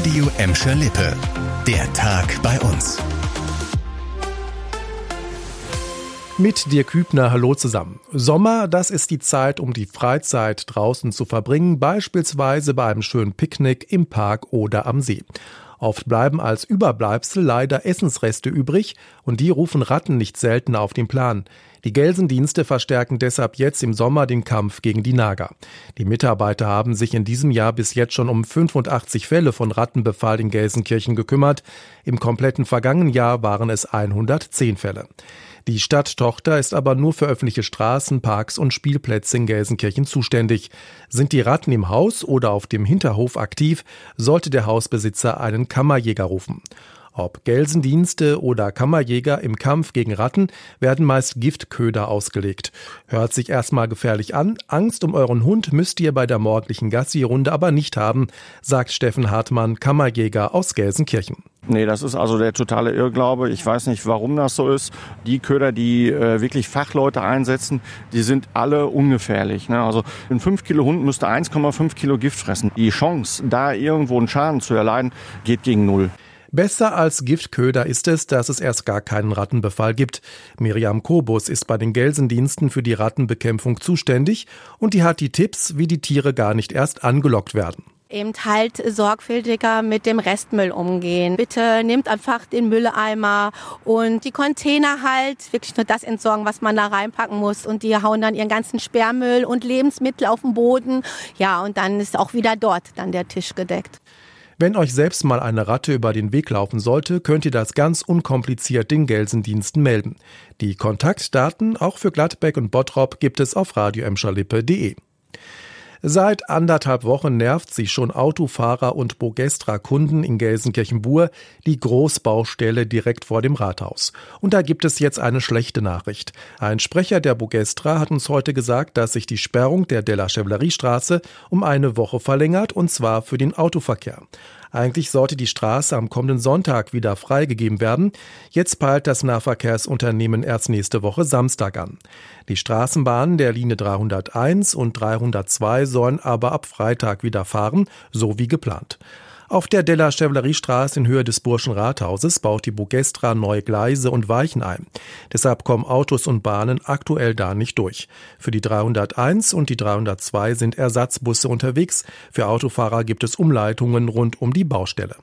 Radio Emscher Lippe. Der Tag bei uns. Mit dir Kübner, hallo zusammen. Sommer, das ist die Zeit, um die Freizeit draußen zu verbringen, beispielsweise bei einem schönen Picknick im Park oder am See. Oft bleiben als Überbleibsel leider Essensreste übrig und die rufen Ratten nicht selten auf den Plan. Die Gelsendienste verstärken deshalb jetzt im Sommer den Kampf gegen die Nager. Die Mitarbeiter haben sich in diesem Jahr bis jetzt schon um 85 Fälle von Rattenbefall in Gelsenkirchen gekümmert. Im kompletten vergangenen Jahr waren es 110 Fälle. Die Stadttochter ist aber nur für öffentliche Straßen, Parks und Spielplätze in Gelsenkirchen zuständig. Sind die Ratten im Haus oder auf dem Hinterhof aktiv, sollte der Hausbesitzer einen Kammerjäger rufen. Ob Gelsendienste oder Kammerjäger im Kampf gegen Ratten werden meist Giftköder ausgelegt. Hört sich erstmal gefährlich an. Angst um euren Hund müsst ihr bei der morgendlichen Gassi-Runde aber nicht haben, sagt Steffen Hartmann, Kammerjäger aus Gelsenkirchen. Nee, das ist also der totale Irrglaube. Ich weiß nicht, warum das so ist. Die Köder, die äh, wirklich Fachleute einsetzen, die sind alle ungefährlich. Ne? Also ein 5 Kilo Hund müsste 1,5 Kilo Gift fressen. Die Chance, da irgendwo einen Schaden zu erleiden, geht gegen Null. Besser als Giftköder ist es, dass es erst gar keinen Rattenbefall gibt. Miriam Kobus ist bei den Gelsendiensten für die Rattenbekämpfung zuständig und die hat die Tipps, wie die Tiere gar nicht erst angelockt werden eben halt sorgfältiger mit dem Restmüll umgehen. Bitte nehmt einfach den Mülleimer und die Container halt wirklich nur das entsorgen, was man da reinpacken muss. Und die hauen dann ihren ganzen Sperrmüll und Lebensmittel auf den Boden. Ja, und dann ist auch wieder dort dann der Tisch gedeckt. Wenn euch selbst mal eine Ratte über den Weg laufen sollte, könnt ihr das ganz unkompliziert den Gelsendiensten melden. Die Kontaktdaten auch für Gladbeck und Bottrop gibt es auf radioemscherlippe.de. Seit anderthalb Wochen nervt sich schon Autofahrer und Bogestra-Kunden in Gelsenkirchen-Bur die Großbaustelle direkt vor dem Rathaus. Und da gibt es jetzt eine schlechte Nachricht. Ein Sprecher der Bogestra hat uns heute gesagt, dass sich die Sperrung der Della Chevalerie-Straße um eine Woche verlängert, und zwar für den Autoverkehr. Eigentlich sollte die Straße am kommenden Sonntag wieder freigegeben werden. Jetzt peilt das Nahverkehrsunternehmen erst nächste Woche Samstag an. Die Straßenbahnen der Linie 301 und 302 sollen aber ab Freitag wieder fahren, so wie geplant. Auf der Della Chevalerie-Straße in Höhe des Burschen Rathauses baut die Bugestra neue Gleise und Weichen ein. Deshalb kommen Autos und Bahnen aktuell da nicht durch. Für die 301 und die 302 sind Ersatzbusse unterwegs. Für Autofahrer gibt es Umleitungen rund um die Baustelle.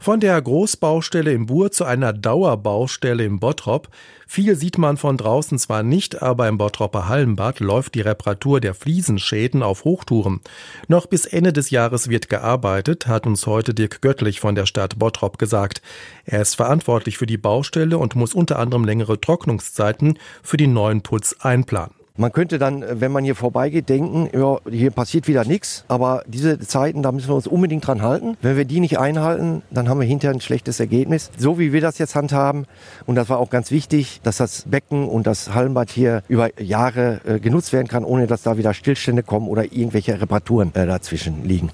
Von der Großbaustelle im Bur zu einer Dauerbaustelle im Bottrop. Viel sieht man von draußen zwar nicht, aber im Bottropper Hallenbad läuft die Reparatur der Fliesenschäden auf Hochtouren. Noch bis Ende des Jahres wird gearbeitet, hat uns heute Dirk Göttlich von der Stadt Bottrop gesagt. Er ist verantwortlich für die Baustelle und muss unter anderem längere Trocknungszeiten für den neuen Putz einplanen. Man könnte dann, wenn man hier vorbeigeht, denken, ja, hier passiert wieder nichts. Aber diese Zeiten, da müssen wir uns unbedingt dran halten. Wenn wir die nicht einhalten, dann haben wir hinterher ein schlechtes Ergebnis. So wie wir das jetzt handhaben. Und das war auch ganz wichtig, dass das Becken und das Hallenbad hier über Jahre äh, genutzt werden kann, ohne dass da wieder Stillstände kommen oder irgendwelche Reparaturen äh, dazwischen liegen.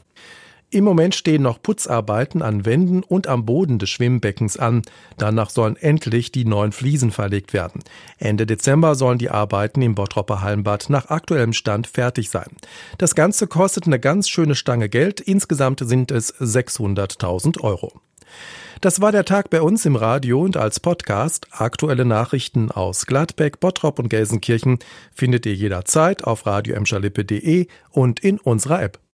Im Moment stehen noch Putzarbeiten an Wänden und am Boden des Schwimmbeckens an. Danach sollen endlich die neuen Fliesen verlegt werden. Ende Dezember sollen die Arbeiten im Bottropper Hallenbad nach aktuellem Stand fertig sein. Das Ganze kostet eine ganz schöne Stange Geld. Insgesamt sind es 600.000 Euro. Das war der Tag bei uns im Radio und als Podcast. Aktuelle Nachrichten aus Gladbeck, Bottrop und Gelsenkirchen findet ihr jederzeit auf radioemschalippe.de und in unserer App.